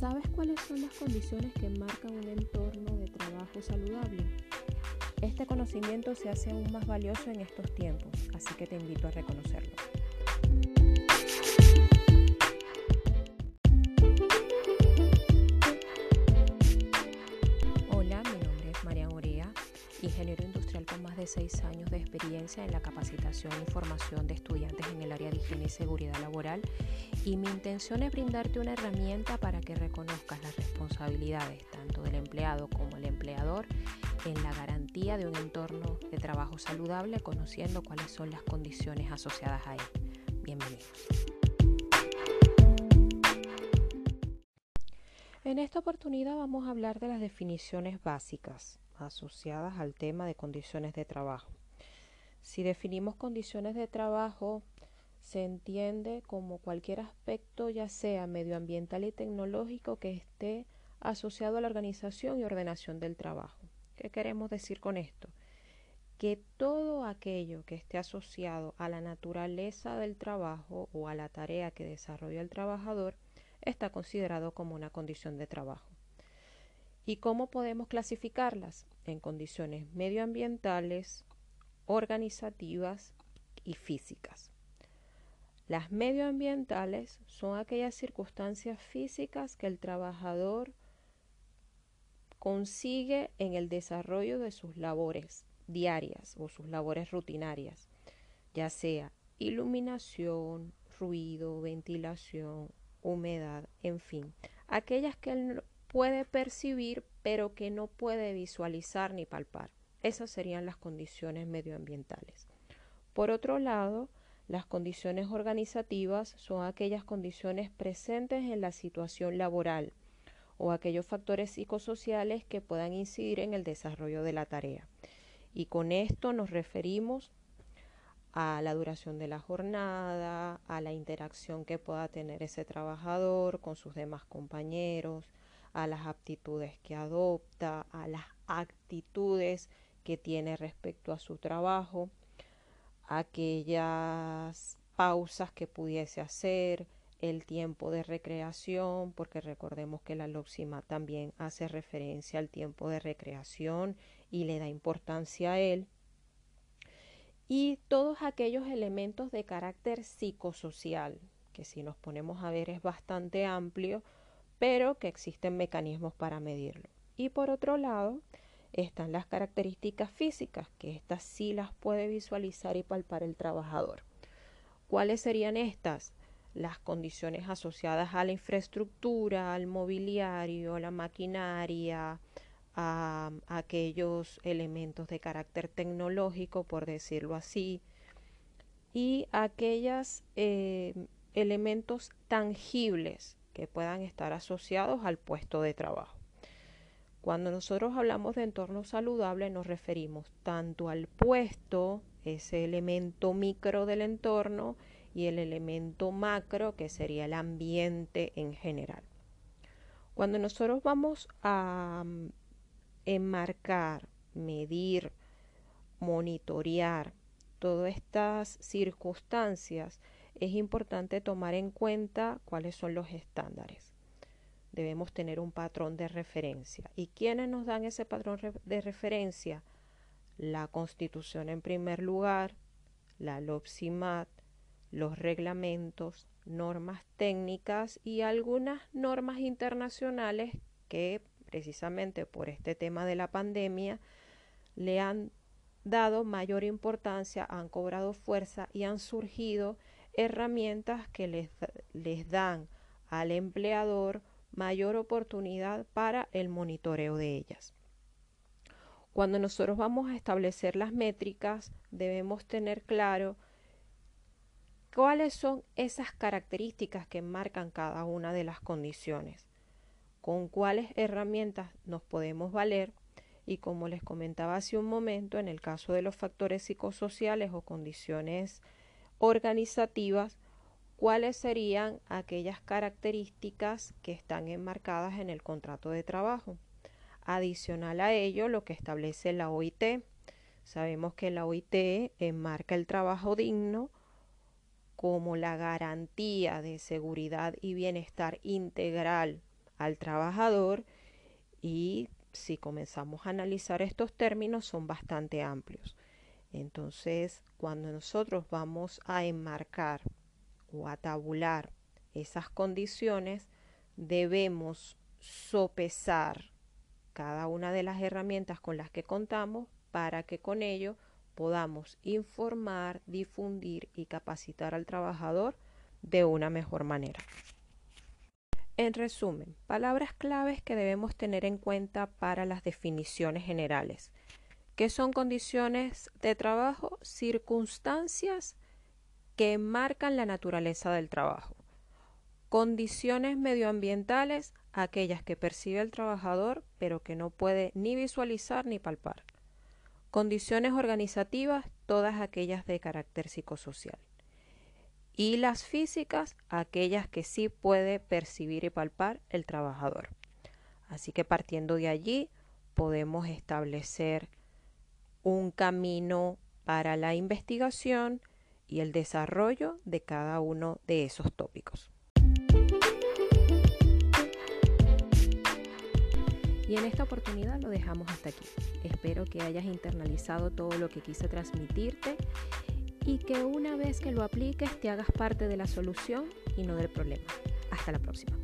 ¿Sabes cuáles son las condiciones que marcan un entorno de trabajo saludable? Este conocimiento se hace aún más valioso en estos tiempos, así que te invito a reconocerlo. Ingeniero industrial con más de seis años de experiencia en la capacitación y formación de estudiantes en el área de higiene y seguridad laboral y mi intención es brindarte una herramienta para que reconozcas las responsabilidades tanto del empleado como el empleador en la garantía de un entorno de trabajo saludable, conociendo cuáles son las condiciones asociadas a él. Bienvenidos. En esta oportunidad vamos a hablar de las definiciones básicas asociadas al tema de condiciones de trabajo. Si definimos condiciones de trabajo, se entiende como cualquier aspecto, ya sea medioambiental y tecnológico, que esté asociado a la organización y ordenación del trabajo. ¿Qué queremos decir con esto? Que todo aquello que esté asociado a la naturaleza del trabajo o a la tarea que desarrolla el trabajador está considerado como una condición de trabajo. ¿Y cómo podemos clasificarlas? En condiciones medioambientales, organizativas y físicas. Las medioambientales son aquellas circunstancias físicas que el trabajador consigue en el desarrollo de sus labores diarias o sus labores rutinarias, ya sea iluminación, ruido, ventilación, humedad, en fin, aquellas que él puede percibir pero que no puede visualizar ni palpar. Esas serían las condiciones medioambientales. Por otro lado, las condiciones organizativas son aquellas condiciones presentes en la situación laboral, o aquellos factores psicosociales que puedan incidir en el desarrollo de la tarea. Y con esto nos referimos a la duración de la jornada, a la interacción que pueda tener ese trabajador con sus demás compañeros, a las aptitudes que adopta, a las actitudes que tiene respecto a su trabajo, aquellas pausas que pudiese hacer, el tiempo de recreación, porque recordemos que la Loxima también hace referencia al tiempo de recreación y le da importancia a él. Y todos aquellos elementos de carácter psicosocial, que si nos ponemos a ver es bastante amplio, pero que existen mecanismos para medirlo. Y por otro lado, están las características físicas, que estas sí las puede visualizar y palpar el trabajador. ¿Cuáles serían estas? las condiciones asociadas a la infraestructura, al mobiliario, a la maquinaria, a, aquellos elementos de carácter tecnológico, por decirlo así, y aquellos eh, elementos tangibles que puedan estar asociados al puesto de trabajo. Cuando nosotros hablamos de entorno saludable nos referimos tanto al puesto, ese elemento micro del entorno, y el elemento macro que sería el ambiente en general. Cuando nosotros vamos a mm, enmarcar, medir, monitorear todas estas circunstancias, es importante tomar en cuenta cuáles son los estándares. Debemos tener un patrón de referencia. ¿Y quiénes nos dan ese patrón de referencia? La Constitución en primer lugar, la LOPSIMAT, los reglamentos, normas técnicas y algunas normas internacionales que precisamente por este tema de la pandemia le han dado mayor importancia, han cobrado fuerza y han surgido herramientas que les, les dan al empleador mayor oportunidad para el monitoreo de ellas. Cuando nosotros vamos a establecer las métricas, debemos tener claro ¿Cuáles son esas características que marcan cada una de las condiciones? ¿Con cuáles herramientas nos podemos valer? Y como les comentaba hace un momento, en el caso de los factores psicosociales o condiciones organizativas, ¿cuáles serían aquellas características que están enmarcadas en el contrato de trabajo? Adicional a ello, lo que establece la OIT. Sabemos que la OIT enmarca el trabajo digno como la garantía de seguridad y bienestar integral al trabajador y si comenzamos a analizar estos términos son bastante amplios. Entonces, cuando nosotros vamos a enmarcar o a tabular esas condiciones, debemos sopesar cada una de las herramientas con las que contamos para que con ello podamos informar, difundir y capacitar al trabajador de una mejor manera. En resumen, palabras claves que debemos tener en cuenta para las definiciones generales. ¿Qué son condiciones de trabajo? Circunstancias que marcan la naturaleza del trabajo. Condiciones medioambientales, aquellas que percibe el trabajador pero que no puede ni visualizar ni palpar. Condiciones organizativas, todas aquellas de carácter psicosocial. Y las físicas, aquellas que sí puede percibir y palpar el trabajador. Así que partiendo de allí podemos establecer un camino para la investigación y el desarrollo de cada uno de esos tópicos. Y en esta oportunidad lo dejamos hasta aquí. Espero que hayas internalizado todo lo que quise transmitirte y que una vez que lo apliques te hagas parte de la solución y no del problema. Hasta la próxima.